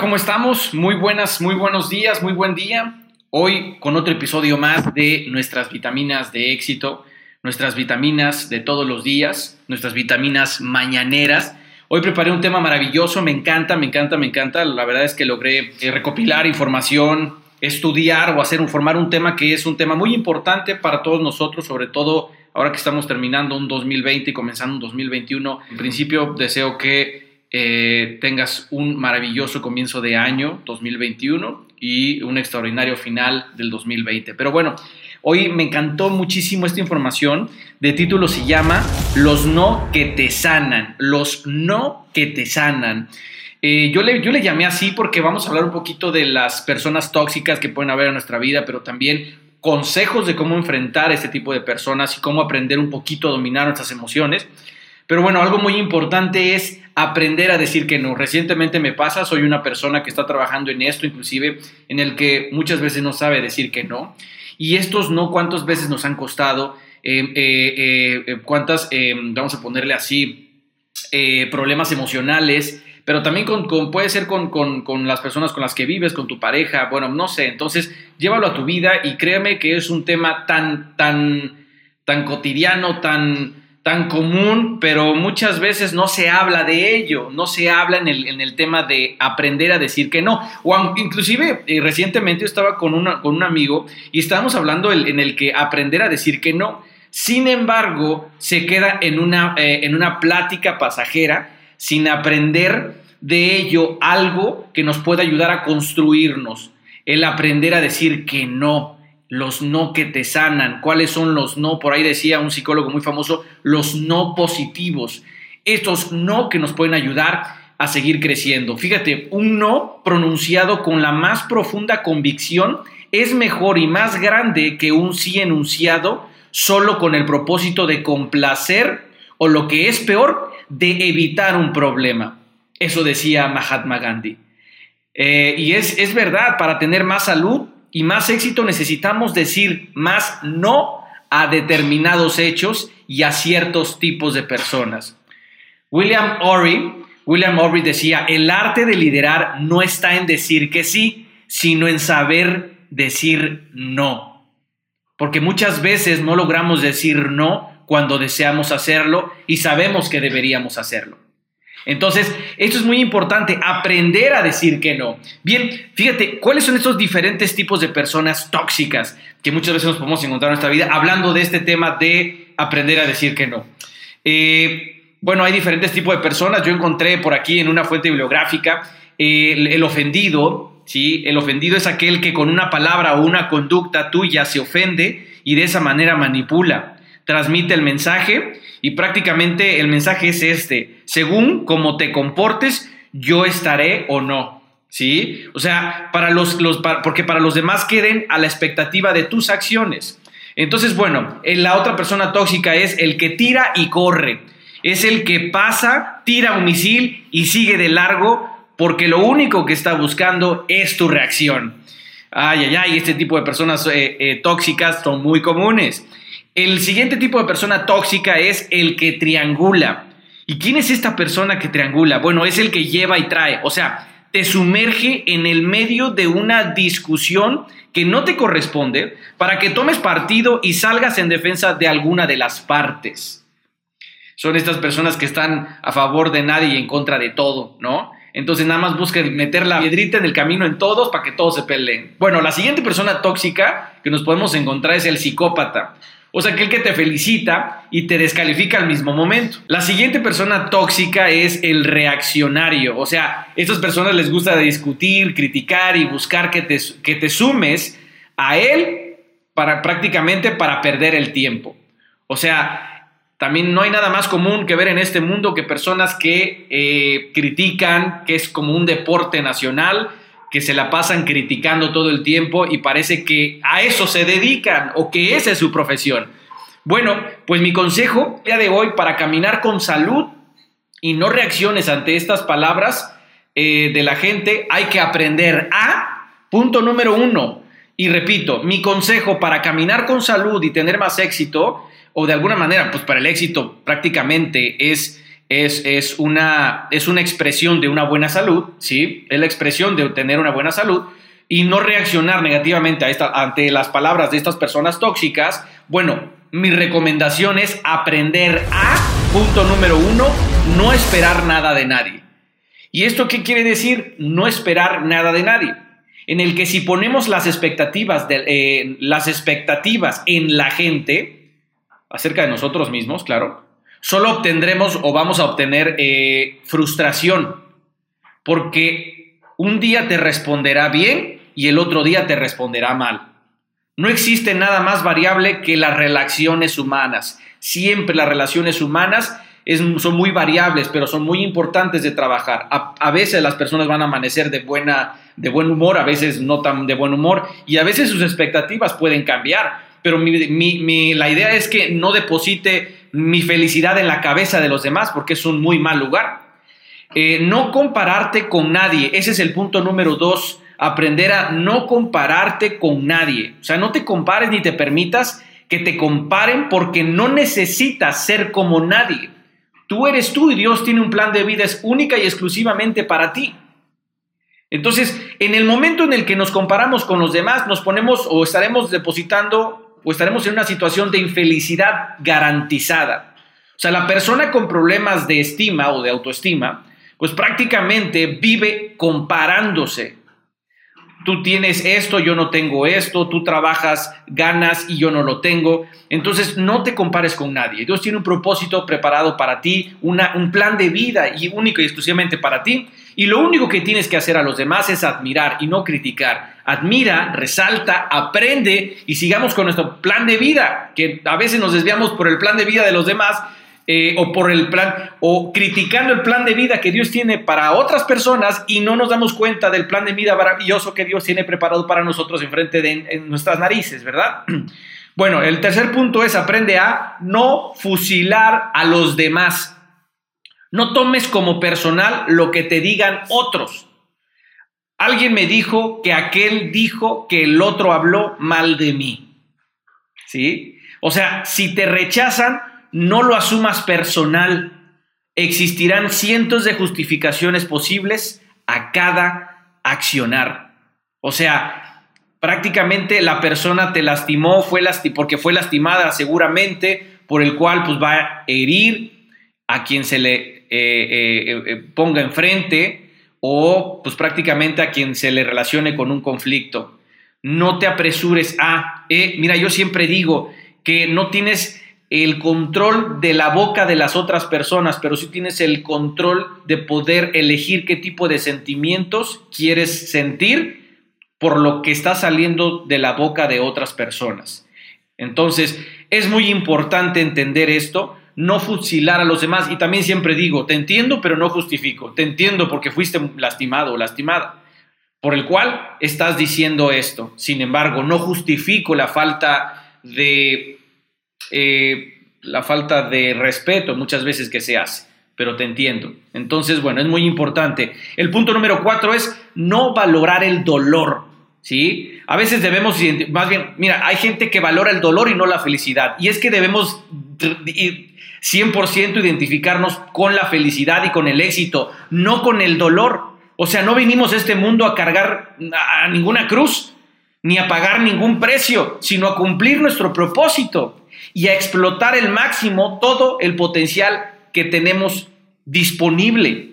¿cómo estamos? Muy buenas, muy buenos días, muy buen día. Hoy con otro episodio más de nuestras vitaminas de éxito, nuestras vitaminas de todos los días, nuestras vitaminas mañaneras. Hoy preparé un tema maravilloso, me encanta, me encanta, me encanta. La verdad es que logré eh, recopilar información, estudiar o hacer un, formar un tema que es un tema muy importante para todos nosotros, sobre todo ahora que estamos terminando un 2020 y comenzando un 2021. En principio deseo que eh, tengas un maravilloso comienzo de año 2021 y un extraordinario final del 2020. Pero bueno, hoy me encantó muchísimo esta información. De título se llama Los no que te sanan. Los no que te sanan. Eh, yo, le, yo le llamé así porque vamos a hablar un poquito de las personas tóxicas que pueden haber en nuestra vida, pero también consejos de cómo enfrentar a este tipo de personas y cómo aprender un poquito a dominar nuestras emociones. Pero bueno, algo muy importante es aprender a decir que no. Recientemente me pasa, soy una persona que está trabajando en esto, inclusive en el que muchas veces no sabe decir que no. Y estos no, ¿cuántas veces nos han costado? Eh, eh, eh, ¿Cuántas, vamos a ponerle así, problemas emocionales? Pero también con, puede ser con, con, las personas con las que vives, con tu pareja, bueno, no sé. Entonces, llévalo a tu vida y créeme que es un tema tan, tan, tan cotidiano, tan, tan común, pero muchas veces no se habla de ello, no se habla en el, en el tema de aprender a decir que no. O inclusive eh, recientemente yo estaba con, una, con un amigo y estábamos hablando en el que aprender a decir que no. Sin embargo, se queda en una, eh, en una plática pasajera sin aprender de ello algo que nos pueda ayudar a construirnos, el aprender a decir que no, los no que te sanan. ¿Cuáles son los no? Por ahí decía un psicólogo muy famoso, los no positivos. Estos no que nos pueden ayudar a seguir creciendo. Fíjate, un no pronunciado con la más profunda convicción es mejor y más grande que un sí enunciado solo con el propósito de complacer o lo que es peor, de evitar un problema. Eso decía Mahatma Gandhi. Eh, y es, es verdad, para tener más salud y más éxito necesitamos decir más no a determinados hechos y a ciertos tipos de personas. William Ory, William Ory decía, el arte de liderar no está en decir que sí, sino en saber decir no. Porque muchas veces no logramos decir no cuando deseamos hacerlo y sabemos que deberíamos hacerlo. Entonces, esto es muy importante, aprender a decir que no. Bien, fíjate, ¿cuáles son estos diferentes tipos de personas tóxicas que muchas veces nos podemos encontrar en nuestra vida hablando de este tema de aprender a decir que no? Eh, bueno, hay diferentes tipos de personas. Yo encontré por aquí en una fuente bibliográfica el, ofendido, ¿sí? El ofendido es aquel que con una palabra o una conducta tuya se ofende y de esa manera manipula transmite el mensaje y prácticamente el mensaje es este, según cómo te comportes, yo estaré o no. ¿Sí? O sea, para los, los porque para los demás queden a la expectativa de tus acciones. Entonces, bueno, eh, la otra persona tóxica es el que tira y corre. Es el que pasa, tira un misil y sigue de largo porque lo único que está buscando es tu reacción. Ay, ay, ay, este tipo de personas eh, eh, tóxicas son muy comunes. El siguiente tipo de persona tóxica es el que triangula. ¿Y quién es esta persona que triangula? Bueno, es el que lleva y trae. O sea, te sumerge en el medio de una discusión que no te corresponde para que tomes partido y salgas en defensa de alguna de las partes. Son estas personas que están a favor de nadie y en contra de todo, ¿no? Entonces nada más buscan meter la piedrita en el camino en todos para que todos se peleen. Bueno, la siguiente persona tóxica que nos podemos encontrar es el psicópata. O sea, aquel que te felicita y te descalifica al mismo momento. La siguiente persona tóxica es el reaccionario. O sea, a estas personas les gusta discutir, criticar y buscar que te, que te sumes a él para prácticamente para perder el tiempo. O sea, también no hay nada más común que ver en este mundo que personas que eh, critican, que es como un deporte nacional, que se la pasan criticando todo el tiempo y parece que a eso se dedican o que esa es su profesión. Bueno, pues mi consejo día de hoy para caminar con salud y no reacciones ante estas palabras eh, de la gente, hay que aprender a, punto número uno, y repito, mi consejo para caminar con salud y tener más éxito, o de alguna manera, pues para el éxito prácticamente es es, es, una, es una expresión de una buena salud, ¿sí? Es la expresión de tener una buena salud y no reaccionar negativamente a esta, ante las palabras de estas personas tóxicas, bueno, mi recomendación es aprender a, punto número uno, no esperar nada de nadie. ¿Y esto qué quiere decir? No esperar nada de nadie. En el que si ponemos las expectativas, de, eh, las expectativas en la gente, acerca de nosotros mismos, claro, solo obtendremos o vamos a obtener eh, frustración, porque un día te responderá bien y el otro día te responderá mal. No existe nada más variable que las relaciones humanas. Siempre las relaciones humanas son muy variables, pero son muy importantes de trabajar. A, veces las personas van a amanecer de, buena, de buen humor, a veces no tan de buen humor, y a veces sus expectativas pueden cambiar. Pero la idea es que no deposite mi felicidad en la cabeza de los demás, porque es un muy mal lugar. Eh, no compararte con nadie, ese es el punto número dos, aprender a no compararte con nadie. O sea, no te compares ni te permitas que te comparen porque no necesitas ser como nadie. Tú eres tú y Dios tiene un plan de vida es única y exclusivamente para ti. Entonces, en el momento en el que nos comparamos con los demás, nos ponemos o estaremos depositando o estaremos en una situación de infelicidad garantizada. O sea, la persona con problemas de estima o de autoestima, pues prácticamente vive comparándose tú tienes esto, yo no tengo esto, tú trabajas, ganas y yo no lo tengo. Entonces no te compares con nadie. Dios tiene un propósito preparado para ti, una, un plan de vida y único y exclusivamente para ti. Y lo único que tienes que hacer a los demás es admirar y no criticar. Admira, resalta, aprende y sigamos con nuestro plan de vida, que a veces nos desviamos por el plan de vida de los demás eh, o por el plan, o criticando el plan de vida que Dios tiene para otras personas y no nos damos cuenta del plan de vida maravilloso que Dios tiene preparado para nosotros enfrente de nuestras narices, ¿verdad? Bueno, el tercer punto es aprende a no fusilar a los demás. No tomes como personal lo que te digan otros. Alguien me dijo que aquel dijo que el otro habló mal de mí. ¿Sí? O sea, si te rechazan, no lo asumas personal. Existirán cientos de justificaciones posibles a cada accionar. O sea, prácticamente la persona te lastimó fue porque fue lastimada seguramente, por el cual pues va a herir a quien se le eh, eh, eh, ponga enfrente o pues prácticamente a quien se le relacione con un conflicto. No te apresures a, mira, yo siempre digo que no tienes el control de la boca de las otras personas, pero sí tienes el control de poder elegir qué tipo de sentimientos quieres sentir por lo que está saliendo de la boca de otras personas. Entonces, es muy importante entender esto, no fusilar a los demás. Y también siempre digo, te entiendo, pero no justifico. Te entiendo porque fuiste lastimado o lastimada, por el cual estás diciendo esto. Sin embargo, no justifico la falta de eh, la falta de respeto muchas veces que se hace, pero te entiendo. Entonces, bueno, es muy importante. El punto número cuatro es no valorar el dolor. ¿Sí? A veces debemos, más bien, mira, hay gente que valora el dolor y no la felicidad. Y es que debemos 100% identificarnos con la felicidad y con el éxito, no con el dolor. O sea, no vinimos a este mundo a cargar a ninguna cruz, ni a pagar ningún precio, sino a cumplir nuestro propósito y a explotar el máximo todo el potencial que tenemos disponible.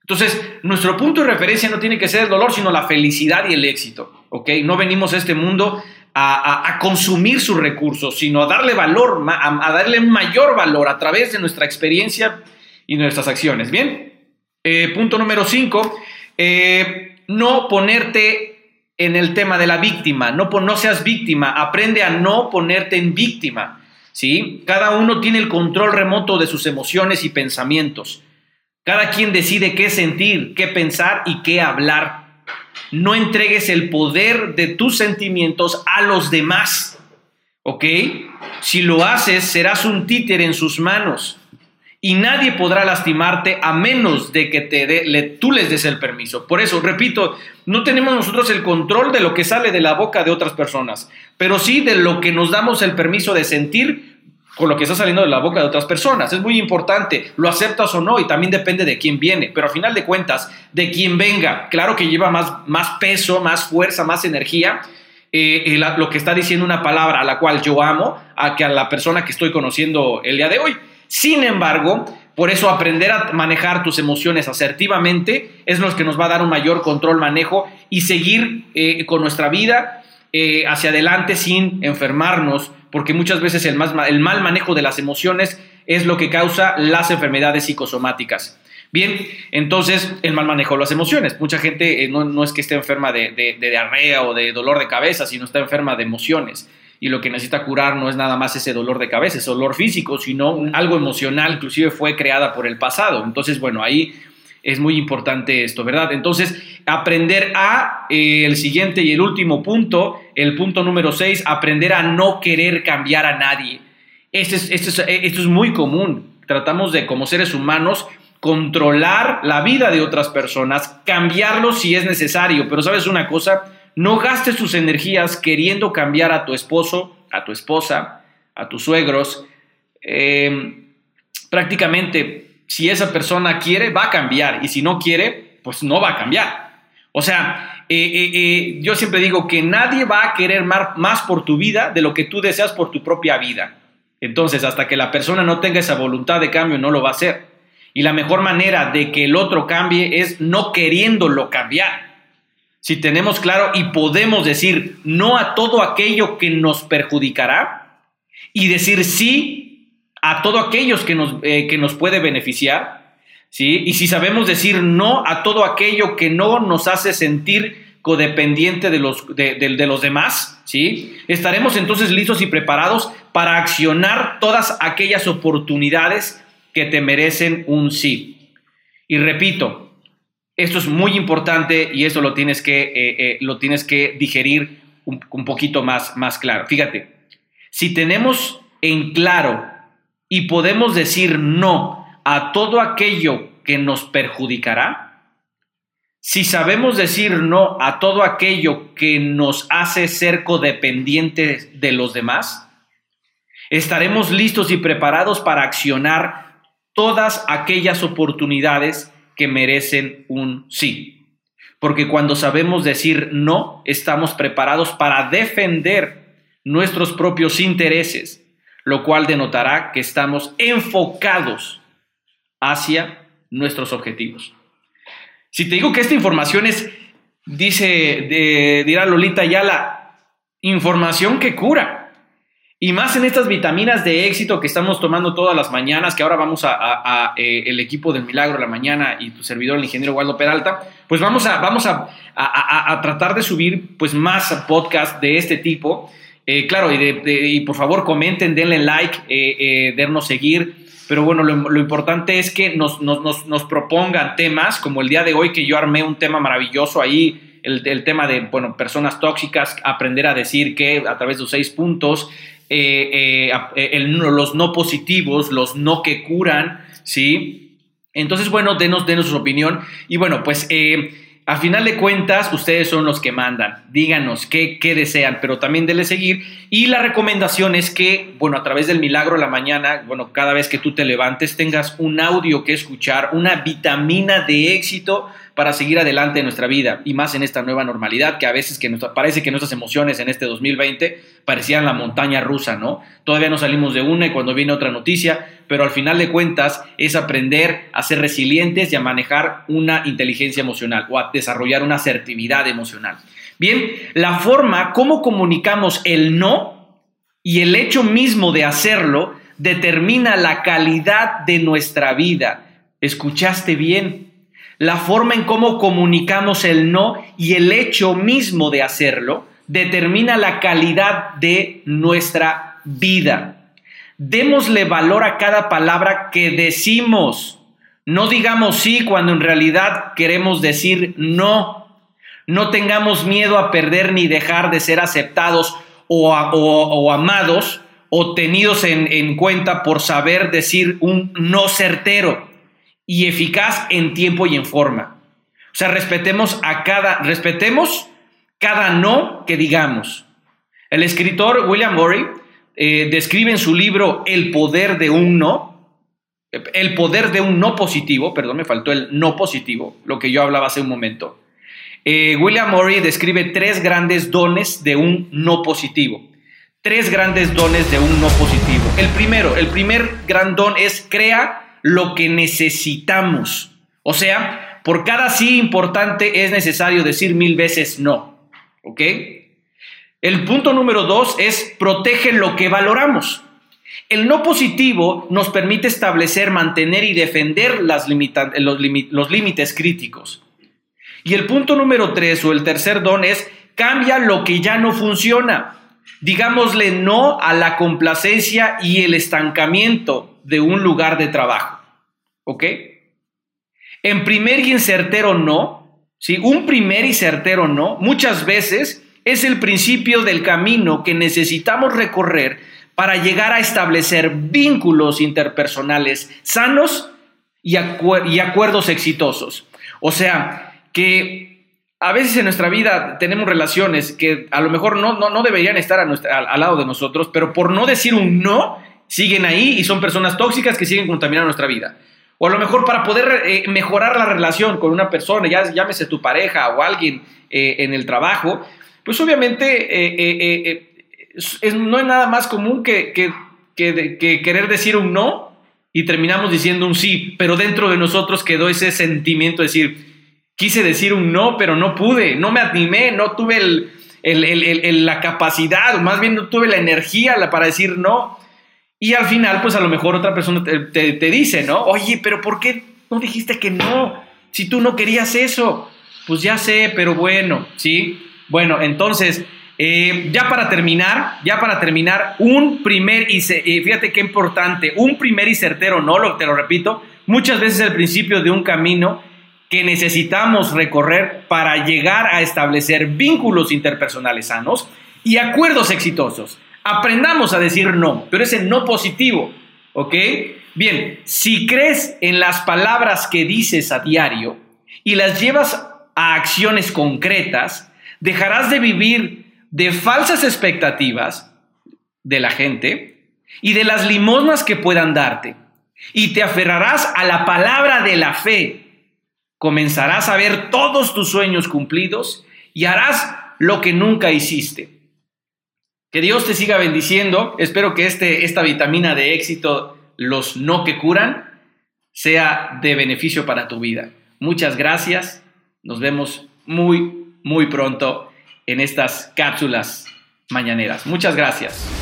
Entonces, nuestro punto de referencia no tiene que ser el dolor, sino la felicidad y el éxito. ¿ok? No venimos a este mundo a, consumir sus recursos, sino a darle valor, a, darle mayor valor a través de nuestra experiencia y nuestras acciones. Bien, eh, punto número cinco, eh, no ponerte en el tema de la víctima. No, no seas víctima, aprende a no ponerte en víctima. ¿sí? Cada uno tiene el control remoto de sus emociones y pensamientos. Cada quien decide qué sentir, qué pensar y qué hablar. No entregues el poder de tus sentimientos a los demás. ¿Ok? Si lo haces, serás un títer en sus manos y nadie podrá lastimarte a menos de que te le, tú les des el permiso. Por eso, repito, no tenemos nosotros el control de lo que sale de la boca de otras personas, pero sí de lo que nos damos el permiso de sentir con lo que está saliendo de la boca de otras personas. Es muy importante, lo aceptas o no, y también depende de quién viene, pero al final de cuentas, de quién venga, claro que lleva más, más peso, más fuerza, más energía, eh, lo que está diciendo una palabra a la cual yo amo, a que a la persona que estoy conociendo el día de hoy. Sin embargo, por eso aprender a manejar tus emociones asertivamente es lo que nos va a dar un mayor control, manejo y seguir eh, con nuestra vida eh, hacia adelante sin enfermarnos, porque muchas veces el, mal manejo de las emociones es lo que causa las enfermedades psicosomáticas. Bien, entonces el mal manejo de las emociones. Mucha gente eh, no, es que esté enferma de, de, diarrea o de dolor de cabeza, sino está enferma de emociones. Y lo que necesita curar no es nada más ese dolor de cabeza, ese dolor físico, sino algo emocional, inclusive fue creada por el pasado. Entonces, bueno, ahí es muy importante esto, ¿verdad? Entonces, aprender a, eh, el siguiente y el último punto, el punto número 6, aprender a no querer cambiar a nadie. Esto es, esto, esto es muy común. Tratamos de, como seres humanos, controlar la vida de otras personas, cambiarlos si es necesario. Pero sabes una cosa, no gastes tus energías queriendo cambiar a tu esposo, a tu esposa, a tus suegros. Eh, prácticamente si esa persona quiere, va a cambiar. Y si no quiere, pues no va a cambiar. O sea, eh, eh, eh, yo siempre digo que nadie va a querer más por tu vida de lo que tú deseas por tu propia vida. Entonces, hasta que la persona no tenga esa voluntad de cambio, no lo va a hacer. Y la mejor manera de que el otro cambie es no queriéndolo cambiar. Si tenemos claro y podemos decir no a todo aquello que nos perjudicará y decir sí a todo aquellos que nos, eh, que nos puede beneficiar, ¿sí? Y si sabemos decir no a todo aquello que no nos hace sentir codependiente de los, de, los demás, ¿sí? Estaremos entonces listos y preparados para accionar todas aquellas oportunidades que te merecen un sí. Y repito, esto es muy importante y eso lo tienes que, eh, eh, lo tienes que digerir un, un poquito más, más claro. Fíjate, si tenemos en claro y podemos decir no a todo aquello que nos perjudicará, si sabemos decir no a todo aquello que nos hace ser codependientes de los demás, estaremos listos y preparados para accionar todas aquellas oportunidades que merecen un sí. Porque cuando sabemos decir no, estamos preparados para defender nuestros propios intereses lo cual denotará que estamos enfocados hacia nuestros objetivos. Si te digo que esta información es, dice, de, dirá Lolita ya la información que cura. Y más en estas vitaminas de éxito que estamos tomando todas las mañanas, que ahora vamos a, eh, el equipo del Milagro de la Mañana y tu servidor, el ingeniero Waldo Peralta, pues vamos a, vamos a, tratar de subir pues más podcast de este tipo eh, claro, y, por favor comenten, denle like, eh, eh seguir. Pero bueno, lo, importante es que nos, nos, propongan temas, como el día de hoy que yo armé un tema maravilloso ahí, el, tema de, bueno, personas tóxicas, aprender a decir que a través de los seis puntos, eh, los no positivos, los no que curan, ¿sí? Entonces, bueno, denos, denos su opinión. Y bueno, pues a final de cuentas, ustedes son los que mandan. Díganos qué, qué, desean, pero también denle seguir. Y la recomendación es que, bueno, a través del milagro de la mañana, bueno, cada vez que tú te levantes, tengas un audio que escuchar, una vitamina de éxito para seguir adelante en nuestra vida y más en esta nueva normalidad que a veces que nos, parece que nuestras emociones en este 2020 parecían la montaña rusa, ¿no? Todavía no salimos de una y cuando viene otra noticia, pero al final de cuentas es aprender a ser resilientes y a manejar una inteligencia emocional o a desarrollar una asertividad emocional. Bien, la forma como comunicamos el no y el hecho mismo de hacerlo determina la calidad de nuestra vida. ¿Escuchaste bien? La forma en cómo comunicamos el no y el hecho mismo de hacerlo determina la calidad de nuestra vida. Démosle valor a cada palabra que decimos. No digamos sí cuando en realidad queremos decir no. No tengamos miedo a perder ni dejar de ser aceptados o, amados o tenidos en, en cuenta por saber decir un no certero y eficaz en tiempo y en forma. O sea, respetemos a cada, respetemos cada no que digamos. El escritor William Murray eh, describe en su libro El poder de un no, el poder de un no positivo, perdón, me faltó el no positivo, lo que yo hablaba hace un momento. Eh, William Murray describe tres grandes dones de un no positivo. Tres grandes dones de un no positivo. El primero, el primer gran don es crea lo que necesitamos. O sea, por cada sí importante es necesario decir mil veces no. ¿Ok? El punto número dos es protege lo que valoramos. El no positivo nos permite establecer, mantener y defender las los, los límites críticos. Y el punto número tres o el tercer don es cambia lo que ya no funciona. Digámosle no a la complacencia y el estancamiento de un lugar de trabajo. ¿Ok? En primer y en certero no, ¿sí? Un primer y certero no, muchas veces es el principio del camino que necesitamos recorrer para llegar a establecer vínculos interpersonales sanos y, acuerdos exitosos. O sea, que a veces en nuestra vida tenemos relaciones que a lo mejor no, deberían estar al, lado de nosotros, pero por no decir un no, siguen ahí y son personas tóxicas que siguen contaminando nuestra vida. O a lo mejor para poder eh, mejorar la relación con una persona, ya llámese tu pareja o alguien eh, en el trabajo, pues obviamente eh, no es nada más común que, querer decir un no y terminamos diciendo un sí, pero dentro de nosotros quedó ese sentimiento de decir, quise decir un no, pero no pude, no me animé, no tuve la capacidad, más bien no tuve la energía para decir no. Y al final, pues a lo mejor otra persona te, te dice, ¿no? Oye, pero ¿por qué no dijiste que no? Si tú no querías eso. Pues ya sé, pero bueno, ¿sí? Bueno, entonces, eh, ya para terminar, ya para terminar, un primer y eh, fíjate qué importante, un primer y certero no, lo, te lo repito, muchas veces el principio de un camino que necesitamos recorrer para llegar a establecer vínculos interpersonales sanos y acuerdos exitosos. Aprendamos a decir no, pero ese no positivo, ¿ok? Bien, si crees en las palabras que dices a diario y las llevas a acciones concretas, Dejarás de vivir de falsas expectativas de la gente y de las limosnas que puedan darte. Y te aferrarás a la palabra de la fe. Comenzarás a ver todos tus sueños cumplidos y harás lo que nunca hiciste. Que Dios te siga bendiciendo. Espero que este, esta vitamina de éxito, los no que curan, sea de beneficio para tu vida. Muchas gracias. Nos vemos muy, muy pronto en estas cápsulas mañaneras. Muchas gracias.